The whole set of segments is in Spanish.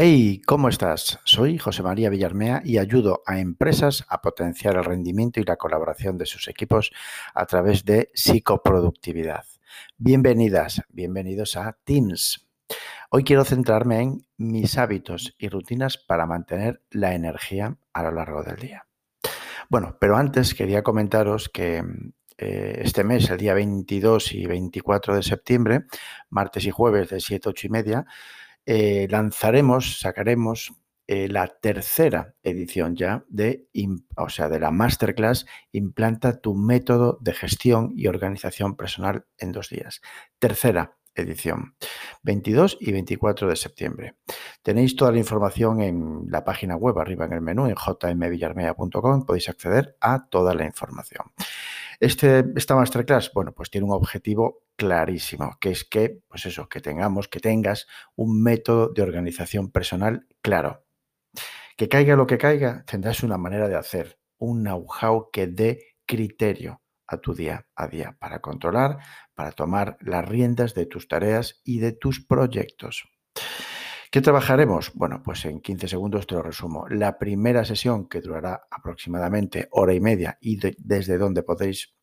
Hey, ¿cómo estás? Soy José María Villarmea y ayudo a empresas a potenciar el rendimiento y la colaboración de sus equipos a través de psicoproductividad. Bienvenidas, bienvenidos a Teams. Hoy quiero centrarme en mis hábitos y rutinas para mantener la energía a lo largo del día. Bueno, pero antes quería comentaros que eh, este mes, el día 22 y 24 de septiembre, martes y jueves de 7, 8 y media, eh, lanzaremos, sacaremos eh, la tercera edición ya de, o sea, de la masterclass Implanta tu método de gestión y organización personal en dos días. Tercera edición, 22 y 24 de septiembre. Tenéis toda la información en la página web, arriba en el menú, en jmvillarmea.com, podéis acceder a toda la información. Este, esta masterclass, bueno, pues tiene un objetivo clarísimo, que es que, pues eso, que tengamos, que tengas un método de organización personal claro. Que caiga lo que caiga, tendrás una manera de hacer, un know-how que dé criterio a tu día a día para controlar, para tomar las riendas de tus tareas y de tus proyectos. ¿Qué trabajaremos? Bueno, pues en 15 segundos te lo resumo. La primera sesión, que durará aproximadamente hora y media y desde donde podéis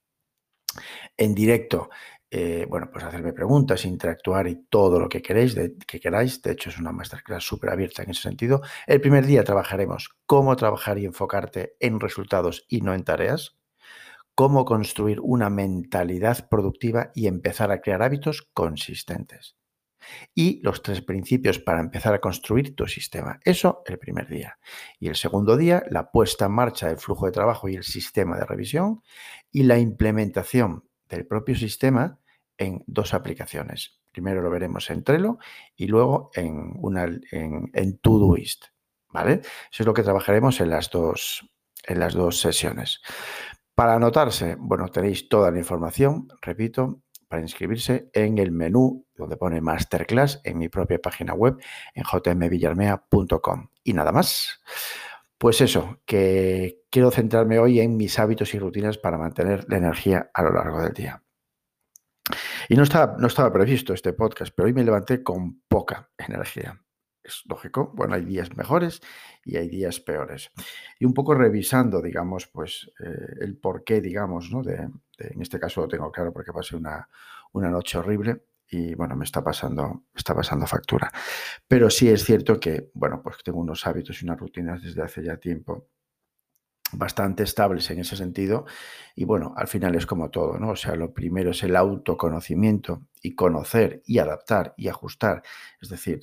en directo, eh, bueno, pues hacerme preguntas, interactuar y todo lo que queréis, que queráis. De hecho, es una masterclass súper abierta en ese sentido. El primer día trabajaremos cómo trabajar y enfocarte en resultados y no en tareas cómo construir una mentalidad productiva y empezar a crear hábitos consistentes. Y los tres principios para empezar a construir tu sistema. Eso el primer día. Y el segundo día, la puesta en marcha del flujo de trabajo y el sistema de revisión y la implementación del propio sistema en dos aplicaciones. Primero lo veremos en Trello y luego en, una, en, en Todoist. ¿Vale? Eso es lo que trabajaremos en las dos, en las dos sesiones. Para anotarse, bueno, tenéis toda la información, repito, inscribirse en el menú donde pone Masterclass en mi propia página web en jmvillarmea.com. Y nada más. Pues eso, que quiero centrarme hoy en mis hábitos y rutinas para mantener la energía a lo largo del día. Y no estaba, no estaba previsto este podcast, pero hoy me levanté con poca energía es lógico, bueno, hay días mejores y hay días peores. Y un poco revisando, digamos, pues eh, el porqué, digamos, ¿no? De, en este caso lo tengo claro porque pasé una, una noche horrible y bueno, me está pasando, está pasando factura. Pero sí es cierto que, bueno, pues tengo unos hábitos y unas rutinas desde hace ya tiempo bastante estables en ese sentido. Y bueno, al final es como todo, ¿no? O sea, lo primero es el autoconocimiento y conocer y adaptar y ajustar. Es decir,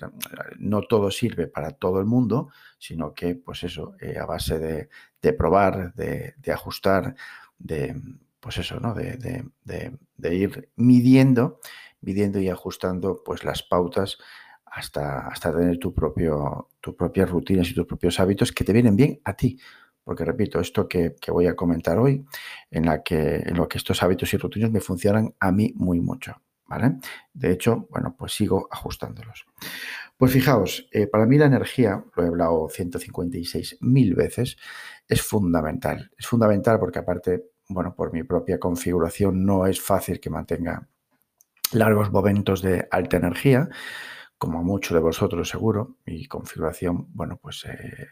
no todo sirve para todo el mundo, sino que, pues eso, eh, a base de, probar, de, ajustar, de, pues eso, ¿no? De, de, ir midiendo, midiendo y ajustando, pues las pautas hasta, hasta tener tu propio, tus propias rutinas y tus propios hábitos que te vienen bien a ti porque repito, esto que, voy a comentar hoy, en, la que, en lo que estos hábitos y rutinas me funcionan a mí muy mucho. ¿Vale? De hecho, bueno, pues sigo ajustándolos. Pues fijaos, eh, para mí la energía, lo he hablado 156 mil veces, es fundamental. Es fundamental porque aparte, bueno, por mi propia configuración no es fácil que mantenga largos momentos de alta energía, como muchos de vosotros seguro. Mi configuración, bueno, pues eh,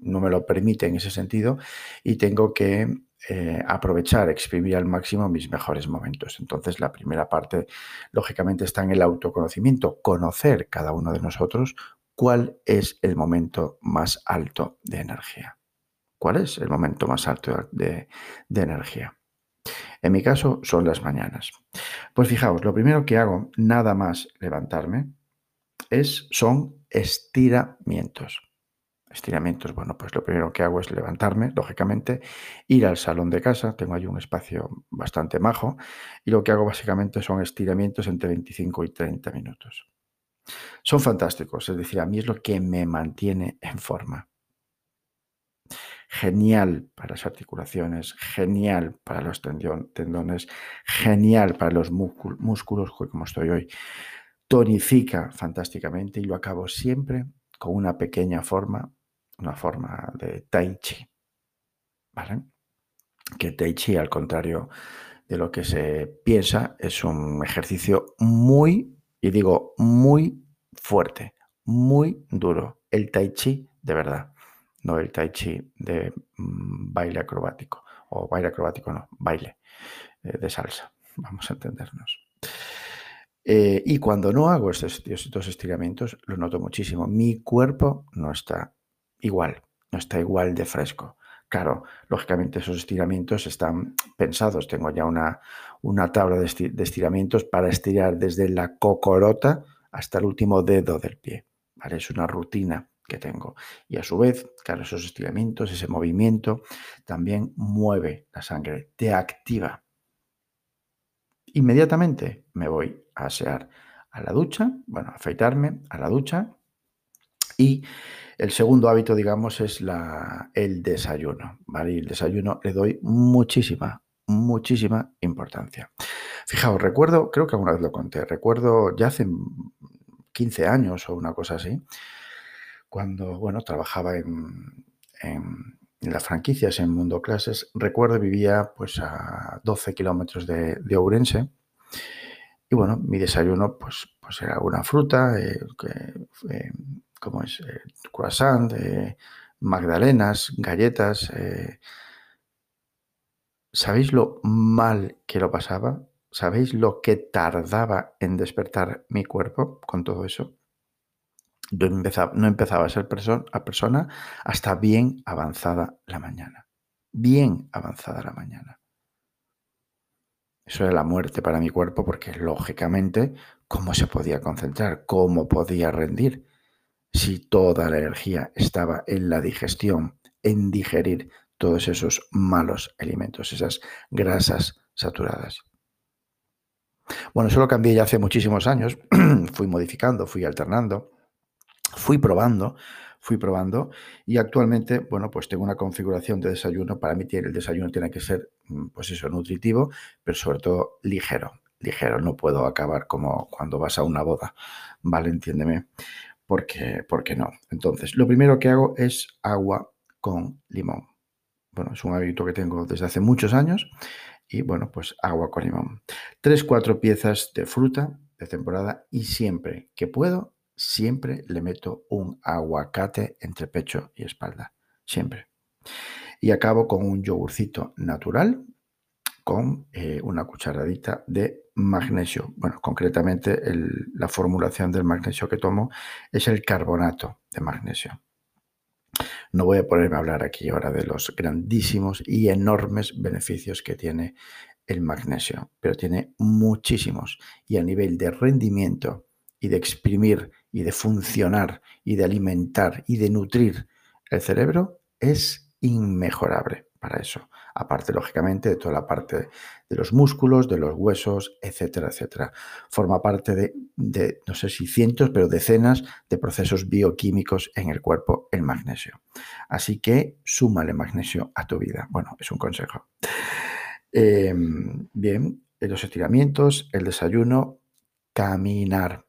no me lo permite en ese sentido y tengo que eh, aprovechar, exprimir al máximo mis mejores momentos. Entonces, la primera parte, lógicamente, está en el autoconocimiento, conocer cada uno de nosotros cuál es el momento más alto de energía. ¿Cuál es el momento más alto de, energía? En mi caso son las mañanas. Pues fijaos, lo primero que hago, nada más levantarme, es, son estiramientos. Estiramientos, bueno, pues lo primero que hago es levantarme, lógicamente, ir al salón de casa, tengo ahí un espacio bastante majo, y lo que hago básicamente son estiramientos entre 25 y 30 minutos. Son fantásticos, es decir, a mí es lo que me mantiene en forma. Genial para las articulaciones, genial para los tendones, genial para los músculos, como estoy hoy. Tonifica fantásticamente y lo acabo siempre con una pequeña forma una forma de tai chi. ¿Vale? Que tai chi, al contrario de lo que se piensa, es un ejercicio muy, y digo muy fuerte, muy duro. El tai chi de verdad, no el tai chi de mm, baile acrobático, o baile acrobático no, baile eh, de salsa, vamos a entendernos. Eh, y cuando no hago estos, estiramientos, lo noto muchísimo. Mi cuerpo no está igual, no está igual de fresco. Claro, lógicamente esos estiramientos están pensados. Tengo ya una, una tabla de, estiramientos para estirar desde la cocorota hasta el último dedo del pie. ¿vale? Es una rutina que tengo. Y a su vez, claro, esos estiramientos, ese movimiento, también mueve la sangre, te activa. Inmediatamente me voy a asear a la ducha, bueno, a afeitarme a la ducha y el segundo hábito, digamos, es la, el desayuno. ¿vale? Y el desayuno le doy muchísima, muchísima importancia. Fijaos, recuerdo, creo que alguna vez lo conté, recuerdo ya hace 15 años o una cosa así, cuando, bueno, trabajaba en, las franquicias en Mundo Clases, recuerdo vivía pues a 12 kilómetros de, de Ourense y bueno, mi desayuno pues, pues era una fruta, eh, eh, como es eh, croissant, magdalenas, galletas. ¿Sabéis lo mal que lo pasaba? ¿Sabéis lo que tardaba en despertar mi cuerpo con todo eso? No empezaba, a ser a persona hasta bien avanzada la mañana. Bien avanzada la mañana. Eso era la muerte para mi cuerpo porque, lógicamente, ¿cómo se podía concentrar? ¿Cómo podía rendir? Si toda la energía estaba en la digestión, en digerir todos esos malos alimentos, esas grasas saturadas. Bueno, eso lo cambié ya hace muchísimos años. fui modificando, fui alternando, fui probando fui probando y actualmente, bueno, pues tengo una configuración de desayuno. Para mí el desayuno tiene que ser, mm, pues eso, nutritivo, pero sobre todo ligero, ligero. No puedo acabar como cuando vas a una boda, ¿vale? Entiéndeme. Porque, porque no. Entonces, lo primero que hago es agua con limón. Bueno, es un hábito que tengo desde hace muchos años y bueno, pues agua con limón. Tres, cuatro piezas de fruta de temporada y siempre que puedo siempre le meto un aguacate entre pecho y espalda. Siempre. Y acabo con un yogurcito natural con eh, una cucharadita de magnesio. Bueno, concretamente la formulación del magnesio que tomo es el carbonato de magnesio. No voy a ponerme a hablar aquí ahora de los grandísimos y enormes beneficios que tiene el magnesio, pero tiene muchísimos y a nivel de rendimiento y de exprimir y de funcionar y de alimentar y de nutrir el cerebro es inmejorable para eso. Aparte, lógicamente, de toda la parte de los músculos, de los huesos, etcétera, etcétera. Forma parte de, no sé si cientos, pero decenas de procesos bioquímicos en el cuerpo, el magnesio. Así que súmale magnesio a tu vida. Bueno, es un consejo. Em, bien, los estiramientos, el desayuno, caminar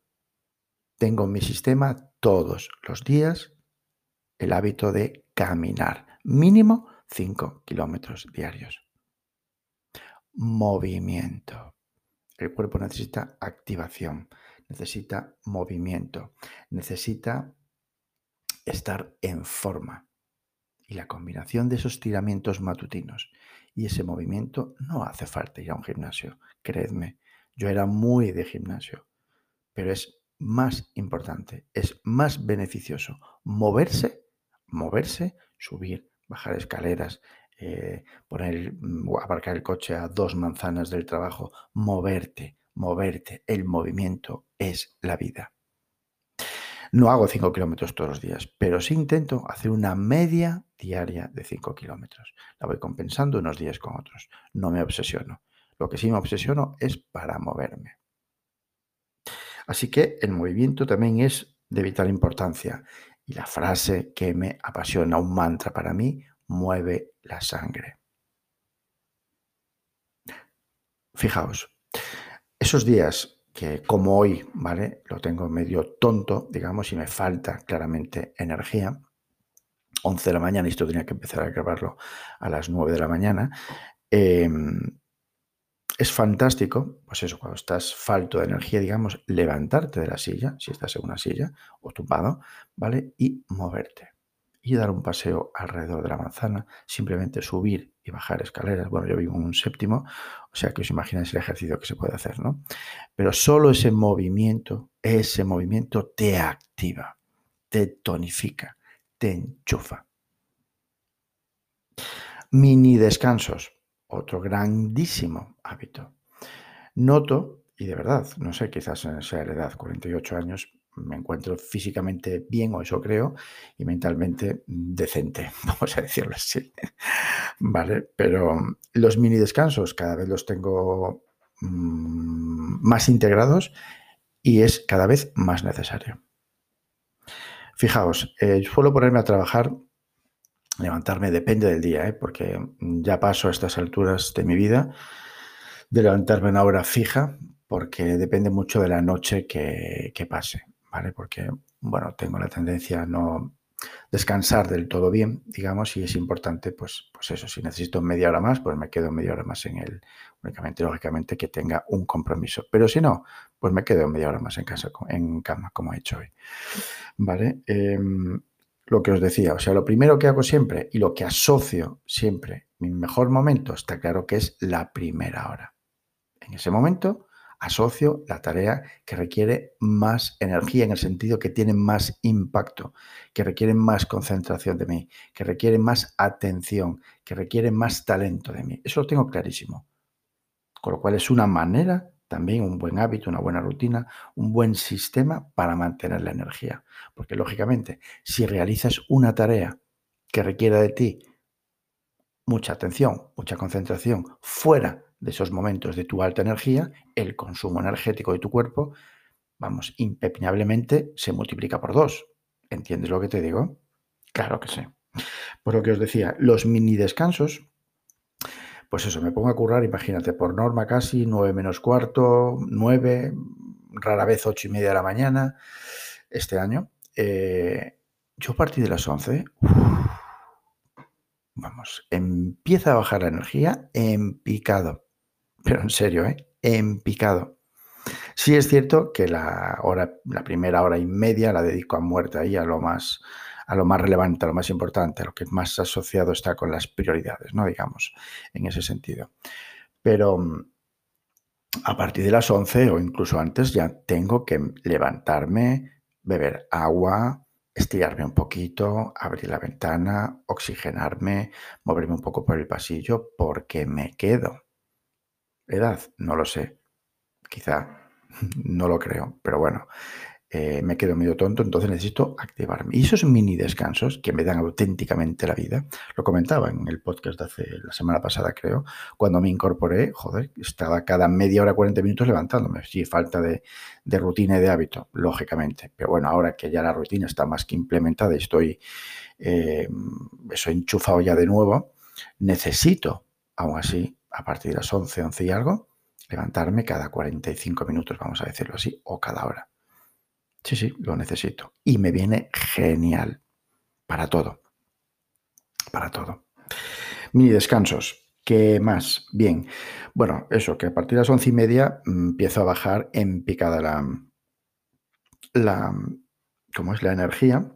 tengo en mi sistema todos los días el hábito de caminar, mínimo 5 kilómetros diarios. Movimiento. El cuerpo necesita activación, necesita movimiento, necesita estar en forma. Y la combinación de esos tiramientos matutinos y ese movimiento no hace falta ir a un gimnasio, creedme. Yo era muy de gimnasio, pero es más importante, es más beneficioso moverse, moverse, subir, bajar escaleras, eh, poner, mm, aparcar el coche a dos manzanas del trabajo, moverte, moverte, el movimiento es la vida. No hago 5 kilómetros todos los días, pero sí intento hacer una media diaria de 5 kilómetros. La voy compensando unos días con otros. No me obsesiono. Lo que sí me obsesiono es para moverme. Así que el movimiento también es de vital importancia. Y la frase que me apasiona, un mantra para mí, mueve la sangre. Fijaos, esos días que como hoy, ¿vale? Lo tengo medio tonto, digamos, y me falta claramente energía. 11 de la mañana, y esto tenía que empezar a grabarlo a las 9 de la mañana. Em, es fantástico, pues eso, cuando estás falto de energía, digamos, levantarte de la silla, si estás en una silla o tumbado, ¿vale? Y moverte. Y dar un paseo alrededor de la manzana, simplemente subir y bajar escaleras. Bueno, yo vivo en un séptimo, o sea que os imagináis el ejercicio que se puede hacer, ¿no? Pero solo ese movimiento, ese movimiento te activa, te tonifica, te enchufa. Mini descansos otro grandísimo hábito. Noto, y de verdad, no sé, quizás en esa edad, 48 años, me encuentro físicamente bien, o eso creo, y mentalmente decente, vamos a decirlo así. Vale, pero los mini descansos cada vez los tengo mm, más integrados y es cada vez más necesario. Fijaos, eh, suelo ponerme a trabajar levantarme depende del día, ¿eh? porque ya paso a estas alturas de mi vida de levantarme una hora fija, porque depende mucho de la noche que, pase, ¿vale? Porque, bueno, tengo la tendencia a no descansar del todo bien, digamos, y es importante, pues, pues eso, si necesito media hora más, pues me quedo media hora más en él, únicamente, lógicamente, que tenga un compromiso. Pero si no, pues me quedo media hora más en casa, en cama, como he hecho hoy, ¿vale? Em, lo que os decía, o sea, lo primero que hago siempre y lo que asocio siempre, mi mejor momento, está claro que es la primera hora. En ese momento asocio la tarea que requiere más energía, en el sentido que tiene más impacto, que requiere más concentración de mí, que requiere más atención, que requiere más talento de mí. Eso lo tengo clarísimo. Con lo cual es una manera también un buen hábito, una buena rutina, un buen sistema para mantener la energía. Porque lógicamente, si realizas una tarea que requiera de ti mucha atención, mucha concentración, fuera de esos momentos de tu alta energía, el consumo energético de tu cuerpo, vamos, impepinablemente se multiplica por dos. ¿Entiendes lo que te digo? Claro que sí. Por lo que os decía, los mini descansos pues eso, me pongo a currar, imagínate, por norma casi, 9 menos cuarto, 9, rara vez 8 y media de la mañana este año. Eh, yo a partir de las 11, vamos, empieza a bajar la energía en picado. Pero en serio, ¿eh? En picado. Sí es cierto que la, hora, la primera hora y media la dedico a muerte ahí, a lo más a lo más relevante, a lo más importante, a lo que más asociado está con las prioridades, ¿no? Digamos, en ese sentido. Pero mm, a partir de las 11 o incluso antes ya tengo que levantarme, beber agua, estirarme un poquito, abrir la ventana, oxigenarme, moverme un poco por el pasillo, porque me quedo. ¿Edad? No lo sé. Quizá no lo creo, pero bueno, eh, me quedo medio tonto, entonces necesito activarme. Y esos mini descansos que me dan auténticamente la vida, lo comentaba en el podcast de hace la semana pasada, creo, cuando me incorporé, joder, estaba cada media hora, 40 minutos levantándome. Sí, falta de, rutina y de hábito, lógicamente. Pero bueno, ahora que ya la rutina está más que implementada y estoy eh, eso enchufado ya de nuevo, necesito, aún así, a partir de las 11, 11 y algo, levantarme cada 45 minutos, vamos a decirlo así, o cada hora. Sí, sí, lo necesito. Y me viene genial. Para todo. Para todo. Mini descansos. ¿Qué más? Bien. Bueno, eso, que a partir de las once y media mm, empiezo a bajar en picada la, la, ¿cómo es? La energía.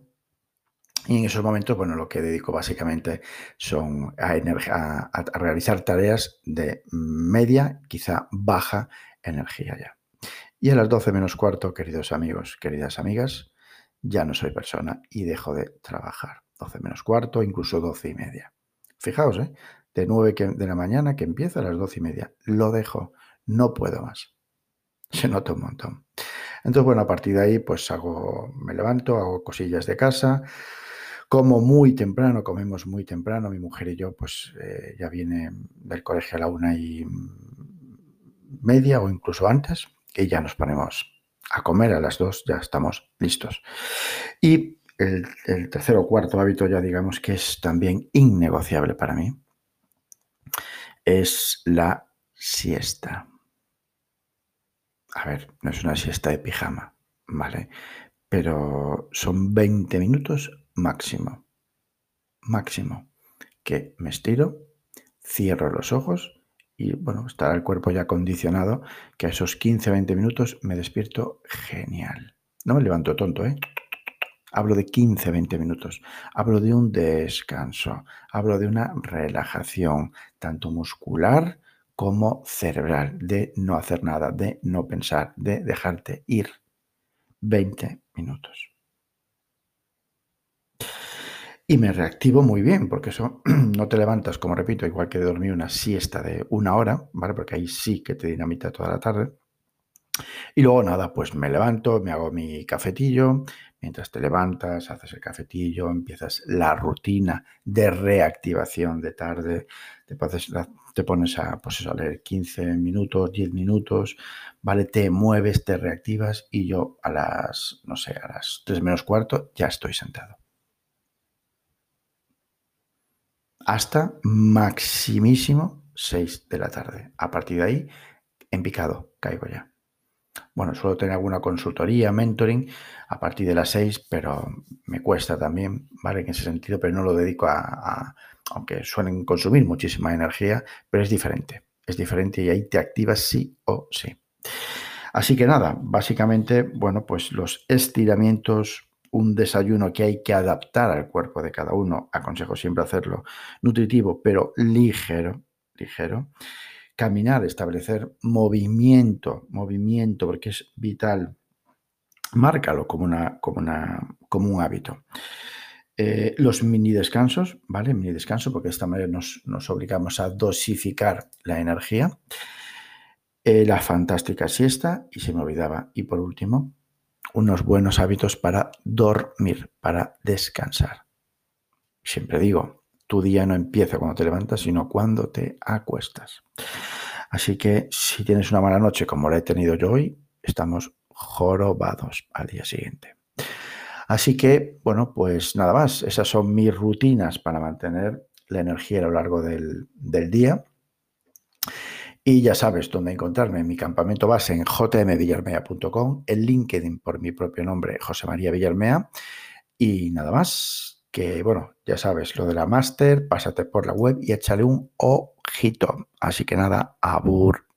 Y en esos momentos, bueno, lo que dedico básicamente son a, a realizar tareas de media, quizá baja energía ya. Y a las 12 menos cuarto, queridos amigos, queridas amigas, ya no soy persona y dejo de trabajar. 12 menos cuarto, incluso 12 y media. Fijaos, ¿eh? de 9 de la mañana que empieza a las 12 y media. Lo dejo, no puedo más. Se nota un montón. Entonces, bueno, a partir de ahí, pues hago, me levanto, hago cosillas de casa, como muy temprano, comemos muy temprano, mi mujer y yo, pues eh, ya viene del colegio a la una y media o incluso antes, y ya nos ponemos a comer a las dos, ya estamos listos. Y el, el tercer o cuarto hábito, ya digamos que es también innegociable para mí, es la siesta. A ver, no es una siesta de pijama, ¿vale? Pero son 20 minutos máximo. Máximo. Que me estiro, cierro los ojos y bueno, estará el cuerpo ya condicionado que a esos 15-20 minutos me despierto genial. No me levanto tonto, ¿eh? Hablo de 15-20 minutos. Hablo de un descanso. Hablo de una relajación, tanto muscular como cerebral, de no hacer nada, de no pensar, de dejarte ir. 20 minutos. Y me reactivo muy bien, porque eso no te levantas, como repito, igual que de dormir una siesta de una hora, ¿vale? Porque ahí sí que te dinamita toda la tarde. Y luego nada, pues me levanto, me hago mi cafetillo. Mientras te levantas, haces el cafetillo, empiezas la rutina de reactivación de tarde, te, pones a, pues a leer 15 minutos, 10 minutos, ¿vale? Te mueves, te reactivas y yo a las, no sé, a las 3 menos cuarto ya estoy sentado. Hasta maximísimo 6 de la tarde. A partir de ahí, en picado, caigo ya. Bueno, suelo tener alguna consultoría, mentoring a partir de las 6, pero me cuesta también, ¿vale? En ese sentido, pero no lo dedico a, aunque suelen consumir muchísima energía, pero es diferente. Es diferente y ahí te activas sí o sí. Así que nada, básicamente, bueno, pues los estiramientos un desayuno que hay que adaptar al cuerpo de cada uno, aconsejo siempre hacerlo nutritivo, pero ligero, ligero. Caminar, establecer movimiento, movimiento, porque es vital. Márcalo como, una, como, una, como un hábito. Eh, los mini descansos, ¿vale? Mini descanso, porque de esta manera nos, obligamos a dosificar la energía. Eh, la fantástica siesta, y se me olvidaba. Y por último, unos buenos hábitos para dormir, para descansar. Siempre digo, tu día no empieza cuando te levantas, sino cuando te acuestas. Así que si tienes una mala noche como la he tenido yo hoy, estamos jorobados al día siguiente. Así que, bueno, pues nada más. Esas son mis rutinas para mantener la energía a lo largo del, del día. Y ya sabes dónde encontrarme en mi campamento base en jmvillarmea.com, el LinkedIn por mi propio nombre, José María Villarmea. Y nada más, que bueno, ya sabes, lo de la máster, pásate por la web y échale un ojito. Así que nada, abur.